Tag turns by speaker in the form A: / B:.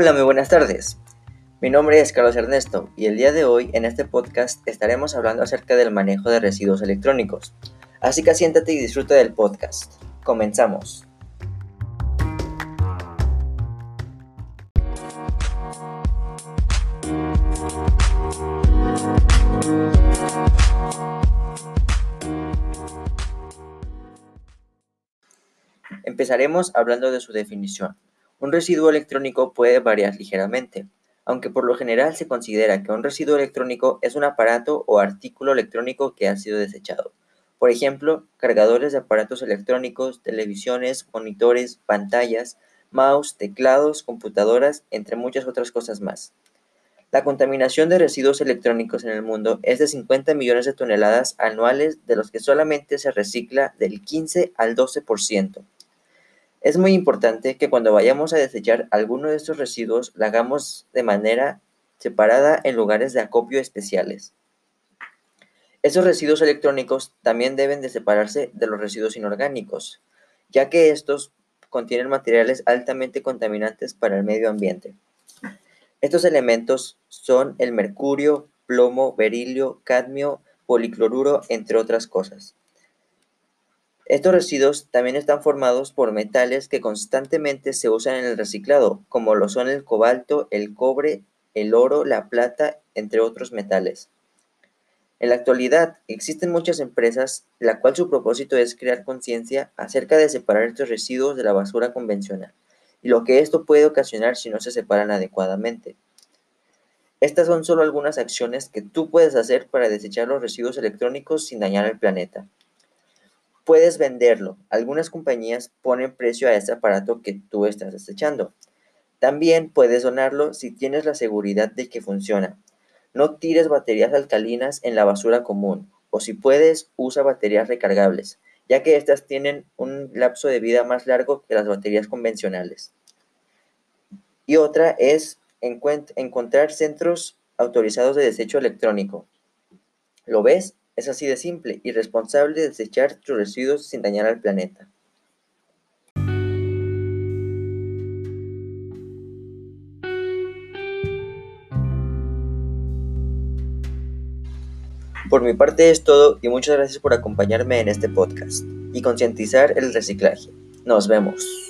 A: Hola, muy buenas tardes. Mi nombre es Carlos Ernesto y el día de hoy en este podcast estaremos hablando acerca del manejo de residuos electrónicos. Así que siéntate y disfruta del podcast. Comenzamos. Empezaremos hablando de su definición. Un residuo electrónico puede variar ligeramente, aunque por lo general se considera que un residuo electrónico es un aparato o artículo electrónico que ha sido desechado. Por ejemplo, cargadores de aparatos electrónicos, televisiones, monitores, pantallas, mouse, teclados, computadoras, entre muchas otras cosas más. La contaminación de residuos electrónicos en el mundo es de 50 millones de toneladas anuales, de los que solamente se recicla del 15 al 12%. Es muy importante que cuando vayamos a desechar alguno de estos residuos lo hagamos de manera separada en lugares de acopio especiales. Estos residuos electrónicos también deben de separarse de los residuos inorgánicos, ya que estos contienen materiales altamente contaminantes para el medio ambiente. Estos elementos son el mercurio, plomo, berilio, cadmio, policloruro, entre otras cosas. Estos residuos también están formados por metales que constantemente se usan en el reciclado, como lo son el cobalto, el cobre, el oro, la plata, entre otros metales. En la actualidad existen muchas empresas la cual su propósito es crear conciencia acerca de separar estos residuos de la basura convencional y lo que esto puede ocasionar si no se separan adecuadamente. Estas son solo algunas acciones que tú puedes hacer para desechar los residuos electrónicos sin dañar al planeta. Puedes venderlo. Algunas compañías ponen precio a este aparato que tú estás desechando. También puedes donarlo si tienes la seguridad de que funciona. No tires baterías alcalinas en la basura común o si puedes usa baterías recargables, ya que estas tienen un lapso de vida más largo que las baterías convencionales. Y otra es encontrar centros autorizados de desecho electrónico. ¿Lo ves? Es así de simple y responsable de desechar tus residuos sin dañar al planeta. Por mi parte es todo y muchas gracias por acompañarme en este podcast y concientizar el reciclaje. Nos vemos.